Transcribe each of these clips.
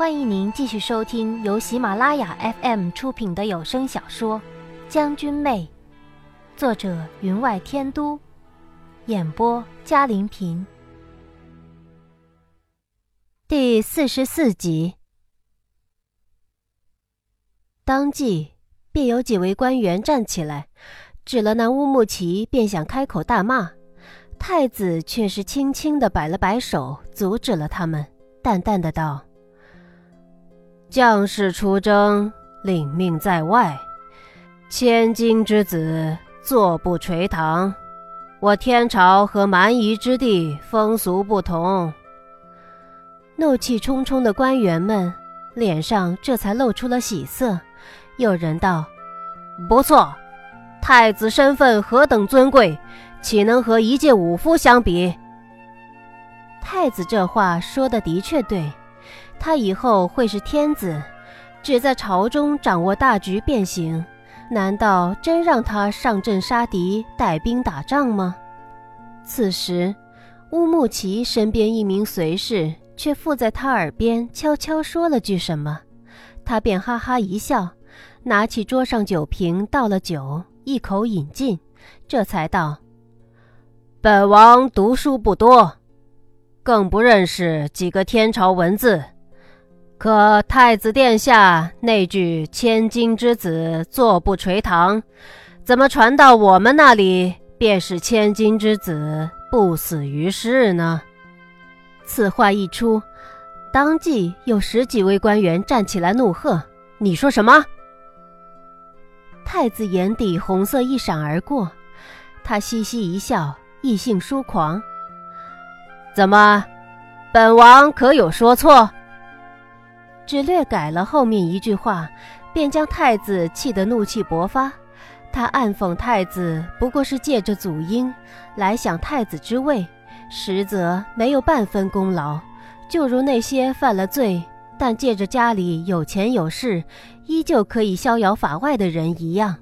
欢迎您继续收听由喜马拉雅 FM 出品的有声小说《将军妹》，作者云外天都，演播嘉玲平，第四十四集。当即，便有几位官员站起来，指了那乌木齐，便想开口大骂。太子却是轻轻的摆了摆手，阻止了他们，淡淡的道：“将士出征，领命在外，千金之子坐不垂堂。我天朝和蛮夷之地风俗不同。”怒气冲冲的官员们脸上这才露出了喜色。有人道：“不错，太子身份何等尊贵！”岂能和一介武夫相比？太子这话说的的确对，他以后会是天子，只在朝中掌握大局便行。难道真让他上阵杀敌、带兵打仗吗？此时，乌木齐身边一名随侍却附在他耳边悄悄说了句什么，他便哈哈一笑，拿起桌上酒瓶倒了酒，一口饮尽，这才道。本王读书不多，更不认识几个天朝文字。可太子殿下那句“千金之子坐不垂堂”，怎么传到我们那里便是“千金之子不死于世”呢？此话一出，当即有十几位官员站起来怒喝：“你说什么？”太子眼底红色一闪而过，他嘻嘻一笑。异性疏狂，怎么？本王可有说错？只略改了后面一句话，便将太子气得怒气勃发。他暗讽太子不过是借着祖荫来享太子之位，实则没有半分功劳，就如那些犯了罪但借着家里有钱有势，依旧可以逍遥法外的人一样。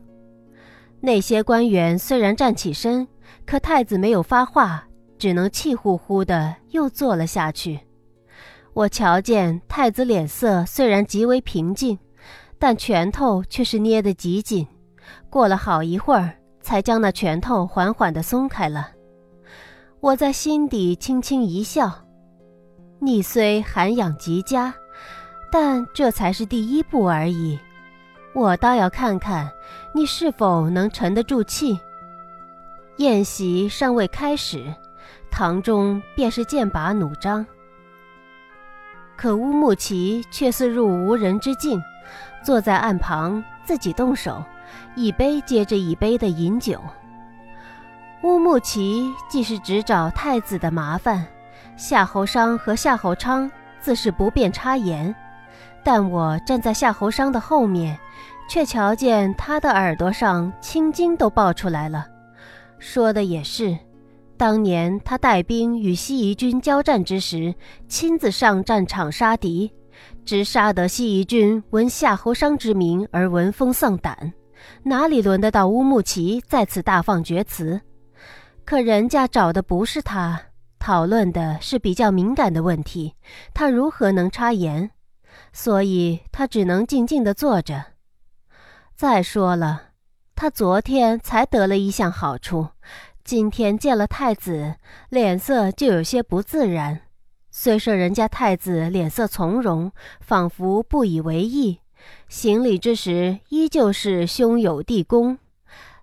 那些官员虽然站起身。可太子没有发话，只能气呼呼的又坐了下去。我瞧见太子脸色虽然极为平静，但拳头却是捏得极紧。过了好一会儿，才将那拳头缓缓地松开了。我在心底轻轻一笑：你虽涵养极佳，但这才是第一步而已。我倒要看看你是否能沉得住气。宴席尚未开始，堂中便是剑拔弩张。可乌木齐却似入无人之境，坐在岸旁自己动手，一杯接着一杯的饮酒。乌木齐既是只找太子的麻烦，夏侯商和夏侯昌自是不便插言，但我站在夏侯商的后面，却瞧见他的耳朵上青筋都爆出来了。说的也是，当年他带兵与西夷军交战之时，亲自上战场杀敌，直杀得西夷军闻夏侯商之名而闻风丧胆，哪里轮得到乌木齐在此大放厥词？可人家找的不是他，讨论的是比较敏感的问题，他如何能插言？所以他只能静静地坐着。再说了。他昨天才得了一项好处，今天见了太子，脸色就有些不自然。虽说人家太子脸色从容，仿佛不以为意，行礼之时依旧是兄友弟恭，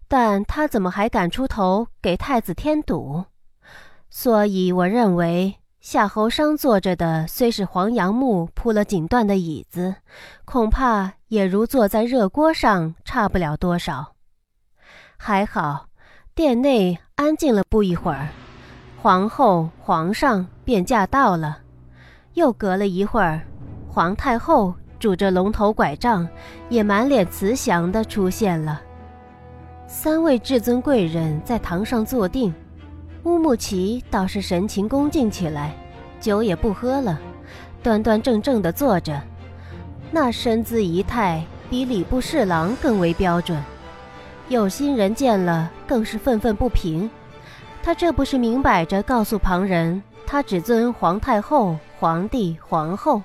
但他怎么还敢出头给太子添堵？所以我认为夏侯商坐着的虽是黄杨木铺了锦缎的椅子，恐怕也如坐在热锅上，差不了多少。还好，殿内安静了不一会儿，皇后、皇上便驾到了。又隔了一会儿，皇太后拄着龙头拐杖，也满脸慈祥地出现了。三位至尊贵人在堂上坐定，乌木齐倒是神情恭敬起来，酒也不喝了，端端正正地坐着，那身姿仪态比礼部侍郎更为标准。有心人见了，更是愤愤不平。他这不是明摆着告诉旁人，他只尊皇太后、皇帝、皇后，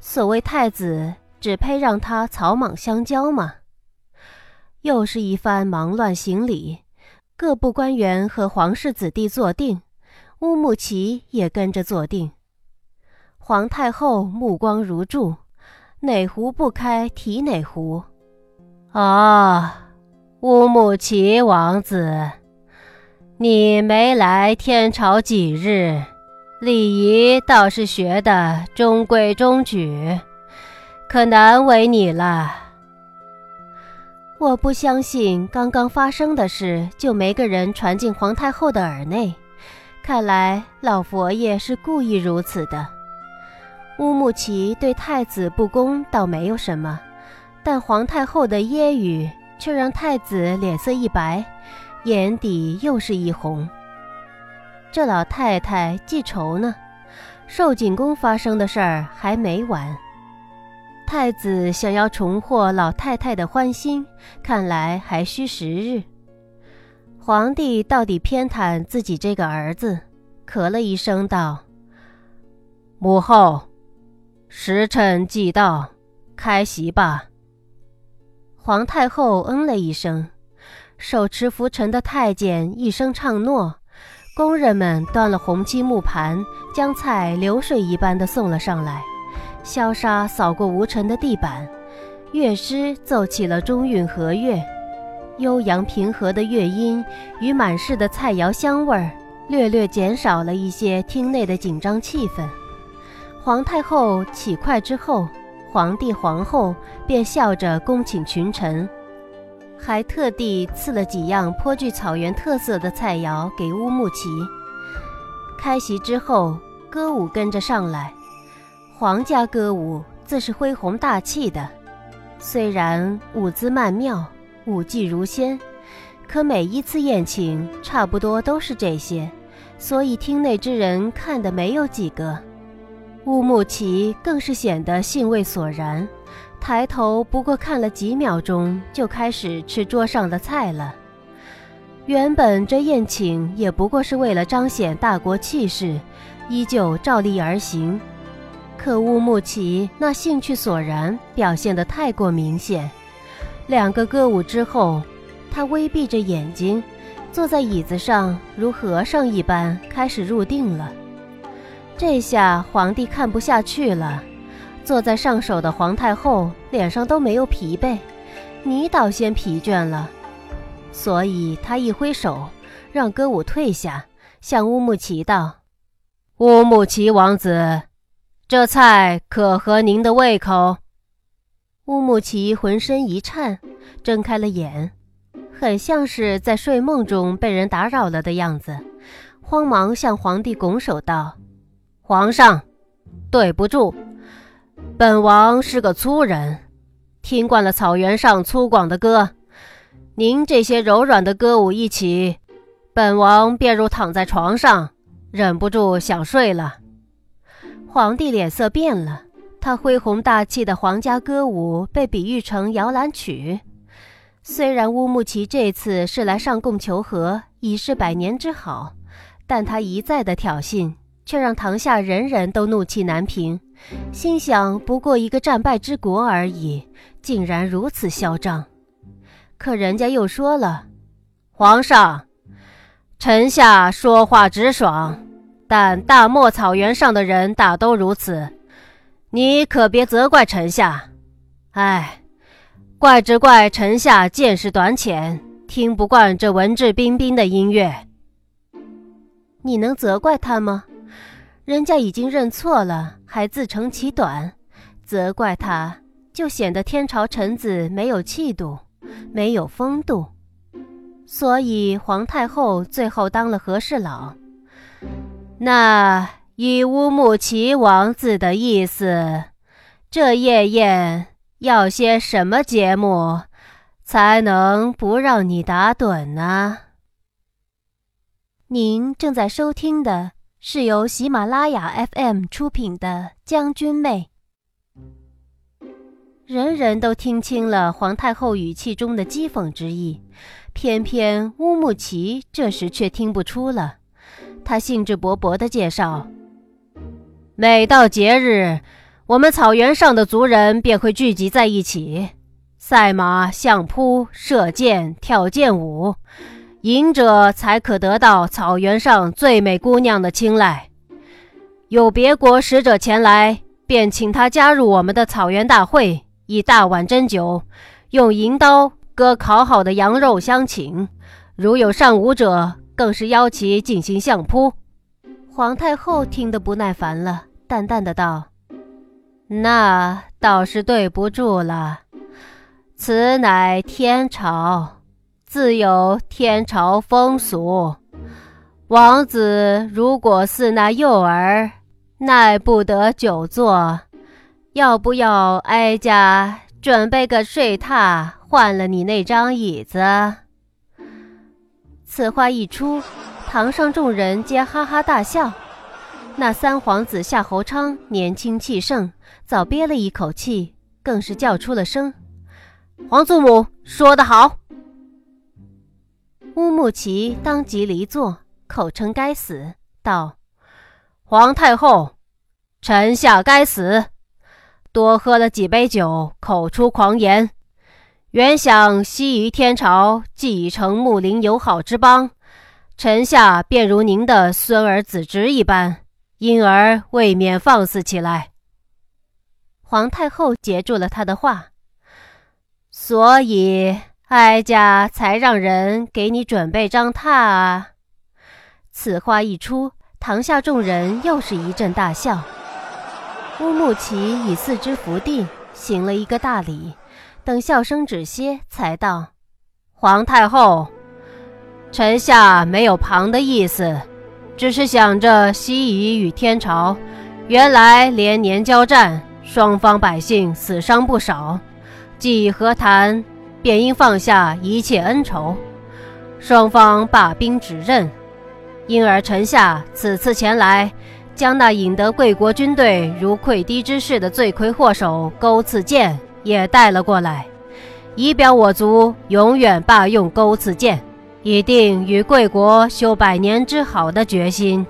所谓太子，只配让他草莽相交吗？又是一番忙乱行礼，各部官员和皇室子弟坐定，乌木齐也跟着坐定。皇太后目光如注，哪壶不开提哪壶。啊，乌木齐王子，你没来天朝几日，礼仪倒是学得中规中矩，可难为你了。我不相信刚刚发生的事就没个人传进皇太后的耳内，看来老佛爷是故意如此的。乌木齐对太子不恭倒没有什么，但皇太后的揶揄却让太子脸色一白，眼底又是一红。这老太太记仇呢，寿景宫发生的事儿还没完。太子想要重获老太太的欢心，看来还需时日。皇帝到底偏袒自己这个儿子，咳了一声道：“母后，时辰既到，开席吧。”皇太后嗯了一声，手持拂尘的太监一声唱诺，工人们端了红漆木盘，将菜流水一般的送了上来。萧沙扫过无尘的地板，乐师奏起了中韵和乐，悠扬平和的乐音与满室的菜肴香味儿，略略减少了一些厅内的紧张气氛。皇太后起筷之后，皇帝皇后便笑着恭请群臣，还特地赐了几样颇具草原特色的菜肴给乌木齐。开席之后，歌舞跟着上来。皇家歌舞自是恢宏大气的，虽然舞姿曼妙，舞技如仙，可每一次宴请差不多都是这些，所以厅内之人看的没有几个。乌木齐更是显得兴味索然，抬头不过看了几秒钟，就开始吃桌上的菜了。原本这宴请也不过是为了彰显大国气势，依旧照例而行。可乌木齐那兴趣索然表现得太过明显。两个歌舞之后，他微闭着眼睛，坐在椅子上，如和尚一般开始入定了。这下皇帝看不下去了。坐在上首的皇太后脸上都没有疲惫，你倒先疲倦了。所以他一挥手，让歌舞退下，向乌木齐道：“乌木齐王子。”这菜可合您的胃口？乌木齐浑身一颤，睁开了眼，很像是在睡梦中被人打扰了的样子，慌忙向皇帝拱手道：“皇上，对不住，本王是个粗人，听惯了草原上粗犷的歌，您这些柔软的歌舞一起，本王便如躺在床上，忍不住想睡了。”皇帝脸色变了，他恢宏大气的皇家歌舞被比喻成摇篮曲。虽然乌木齐这次是来上贡求和，已是百年之好，但他一再的挑衅，却让堂下人人都怒气难平。心想，不过一个战败之国而已，竟然如此嚣张。可人家又说了：“皇上，臣下说话直爽。”但大漠草原上的人大都如此，你可别责怪臣下。哎，怪只怪臣下见识短浅，听不惯这文质彬彬的音乐。你能责怪他吗？人家已经认错了，还自成其短，责怪他就显得天朝臣子没有气度，没有风度。所以皇太后最后当了和事佬。那以乌木齐王子的意思，这夜宴要些什么节目，才能不让你打盹呢？您正在收听的是由喜马拉雅 FM 出品的《将军妹》。人人都听清了皇太后语气中的讥讽之意，偏偏乌木齐这时却听不出了。他兴致勃勃地介绍：“每到节日，我们草原上的族人便会聚集在一起，赛马、相扑、射箭、跳剑舞，赢者才可得到草原上最美姑娘的青睐。有别国使者前来，便请他加入我们的草原大会，以大碗斟酒，用银刀割烤好的羊肉相请。如有尚武者，更是邀其进行相扑。皇太后听得不耐烦了，淡淡的道。那倒是对不住了，此乃天朝，自有天朝风俗。王子如果似那幼儿，耐不得久坐，要不要哀家准备个睡榻，换了你那张椅子？此话一出，堂上众人皆哈哈大笑。那三皇子夏侯昌年轻气盛。早憋了一口气，更是叫出了声：“皇祖母说得好。”乌木齐当即离座，口称该死，道：“皇太后，臣下该死，多喝了几杯酒，口出狂言。原想西夷天朝既已成睦邻友好之邦，臣下便如您的孙儿子侄一般，因而未免放肆起来。”皇太后截住了他的话，所以哀家才让人给你准备张榻啊！此话一出，堂下众人又是一阵大笑。乌木齐以四肢伏地，行了一个大礼，等笑声止歇，才道：“皇太后，臣下没有旁的意思，只是想着西夷与天朝原来连年交战。”双方百姓死伤不少，既已和谈，便应放下一切恩仇，双方罢兵止刃。因而臣下此次前来，将那引得贵国军队如溃堤之势的罪魁祸首钩刺剑也带了过来，以表我族永远罢用钩刺剑，以定与贵国修百年之好的决心。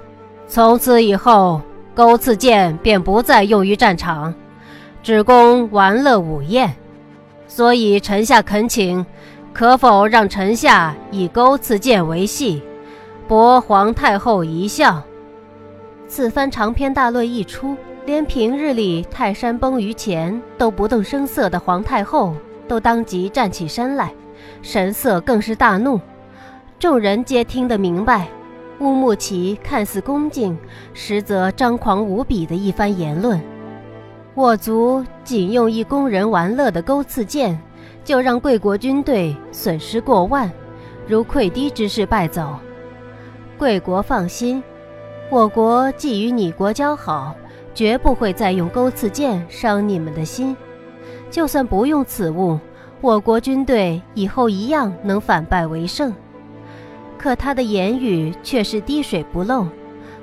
从此以后，钩刺剑便不再用于战场。只供玩乐午宴，所以臣下恳请，可否让臣下以钩刺剑为戏，博皇太后一笑？此番长篇大论一出，连平日里泰山崩于前都不动声色的皇太后，都当即站起身来，神色更是大怒。众人皆听得明白，乌木齐看似恭敬，实则张狂无比的一番言论。我族仅用一供人玩乐的钩刺剑，就让贵国军队损失过万，如溃堤之势败走。贵国放心，我国既与你国交好，绝不会再用钩刺剑伤你们的心。就算不用此物，我国军队以后一样能反败为胜。可他的言语却是滴水不漏。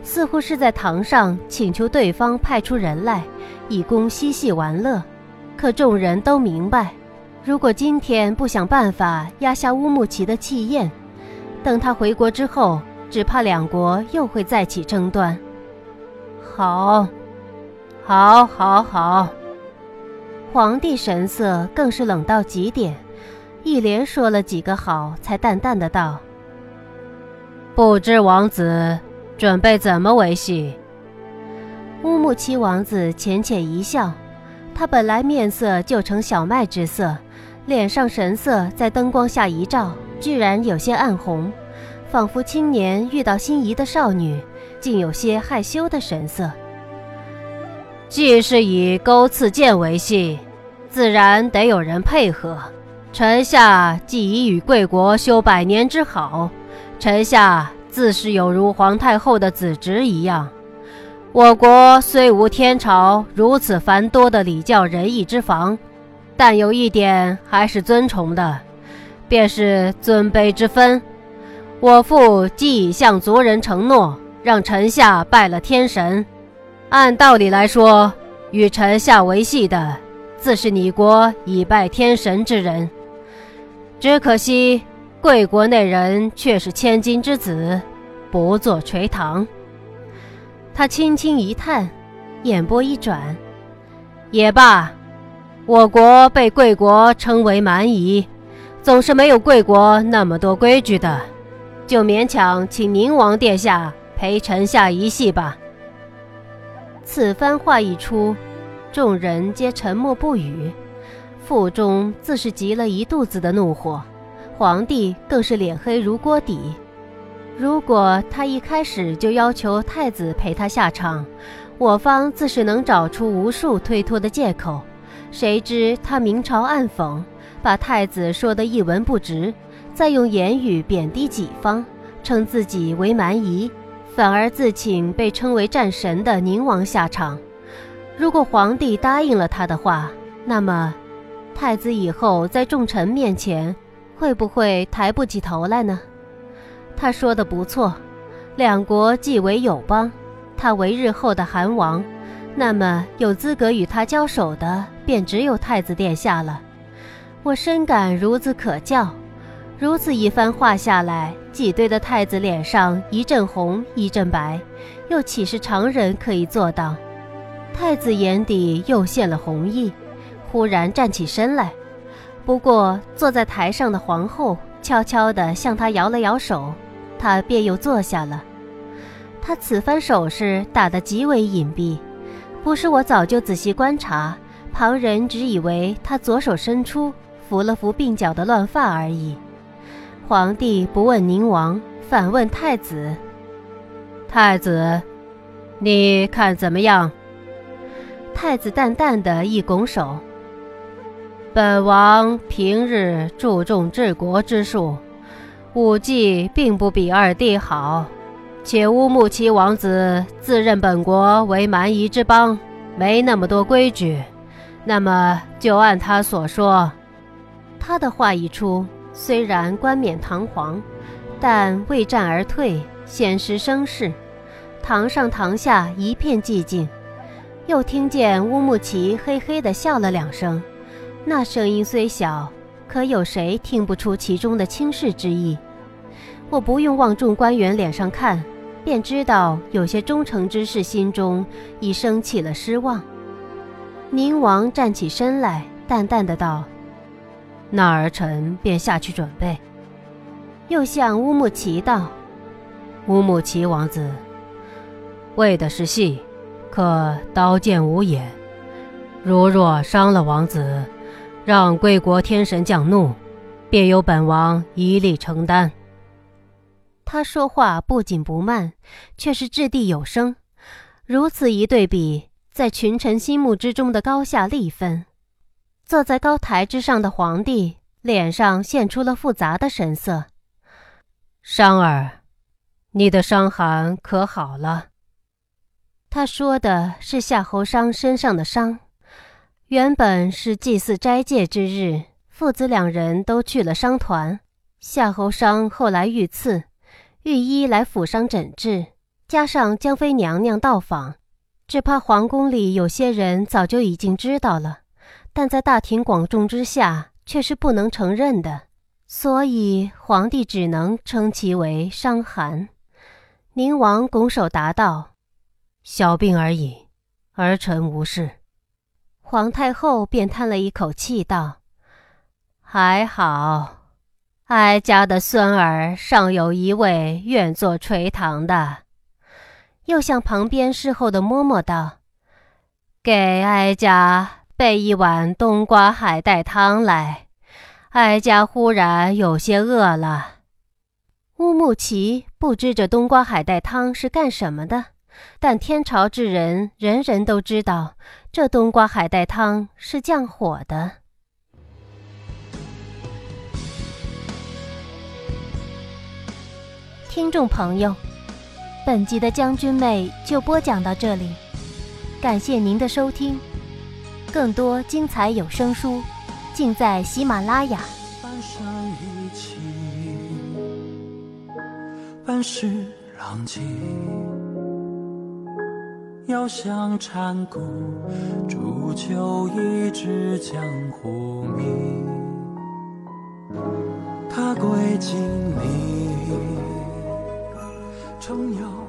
似乎是在堂上请求对方派出人来，以供嬉戏玩乐。可众人都明白，如果今天不想办法压下乌木齐的气焰，等他回国之后，只怕两国又会再起争端。好，好，好，好！皇帝神色更是冷到极点，一连说了几个好，才淡淡的道：“不知王子。”准备怎么维系？乌木齐王子浅浅一笑，他本来面色就呈小麦之色，脸上神色在灯光下一照，居然有些暗红，仿佛青年遇到心仪的少女，竟有些害羞的神色。既是以钩刺剑为戏，自然得有人配合。臣下既已与贵国修百年之好，臣下。自是有如皇太后的子侄一样，我国虽无天朝如此繁多的礼教仁义之防，但有一点还是尊崇的，便是尊卑之分。我父既已向族人承诺，让臣下拜了天神，按道理来说，与臣下为系的，自是你国已拜天神之人。只可惜。贵国那人却是千金之子，不做垂堂。他轻轻一叹，眼波一转，也罢，我国被贵国称为蛮夷，总是没有贵国那么多规矩的，就勉强请宁王殿下陪臣下一戏吧。此番话一出，众人皆沉默不语，腹中自是积了一肚子的怒火。皇帝更是脸黑如锅底。如果他一开始就要求太子陪他下场，我方自是能找出无数推脱的借口。谁知他明嘲暗讽，把太子说得一文不值，再用言语贬低己方，称自己为蛮夷。反而自请被称为战神的宁王下场。如果皇帝答应了他的话，那么太子以后在众臣面前会不会抬不起头来呢？他说的不错，两国既为友邦，他为日后的韩王，那么有资格与他交手的便只有太子殿下了。我深感孺子可教。如此一番话下来，挤兑的太子脸上一阵红一阵白，又岂是常人可以做到？太子眼底又现了红意，忽然站起身来。不过坐在台上的皇后悄悄地向他摇了摇手，他便又坐下了。他此番手势打得极为隐蔽，不是我早就仔细观察，旁人只以为他左手伸出扶了扶鬓角的乱发而已。皇帝不问宁王，反问太子：“太子，你看怎么样？”太子淡淡的一拱手：“本王平日注重治国之术，武技并不比二弟好。且乌木齐王子自认本国为蛮夷之邦，没那么多规矩，那么就按他所说。”他的话一出。虽然冠冕堂皇，但未战而退，显失声势。堂上堂下一片寂静，又听见乌木齐嘿嘿地笑了两声。那声音虽小，可有谁听不出其中的轻视之意？我不用望众官员脸上看，便知道有些忠诚之士心中已升起了失望。宁王站起身来，淡淡的道。那儿臣便下去准备。又向乌木齐道：“乌木齐王子，为的是戏，可刀剑无眼。如若伤了王子，让贵国天神降怒，便由本王一力承担。”他说话不紧不慢，却是掷地有声。如此一对比，在群臣心目之中的高下立分。坐在高台之上的皇帝脸上现出了复杂的神色。商儿，你的伤寒可好了？他说的是夏侯商身上的伤。原本是祭祀斋戒之日，父子两人都去了商团。夏侯商后来遇刺，御医来府上诊治，加上江妃娘娘到访，只怕皇宫里有些人早就已经知道了。但在大庭广众之下，却是不能承认的，所以皇帝只能称其为伤寒。宁王拱手答道：“小病而已，儿臣无事。”皇太后便叹了一口气道：“还好，哀家的孙儿尚有一位愿做垂堂的。”又向旁边侍候的嬷嬷道：“给哀家。”备一碗冬瓜海带汤来，哀家忽然有些饿了。乌木齐不知这冬瓜海带汤是干什么的，但天朝之人人人都知道，这冬瓜海带汤是降火的。听众朋友，本集的将军妹就播讲到这里，感谢您的收听。更多精彩有声书，尽在喜马拉雅。半生一起，半世浪迹，遥想禅谷，煮酒一掷江湖名。他归金陵，重游。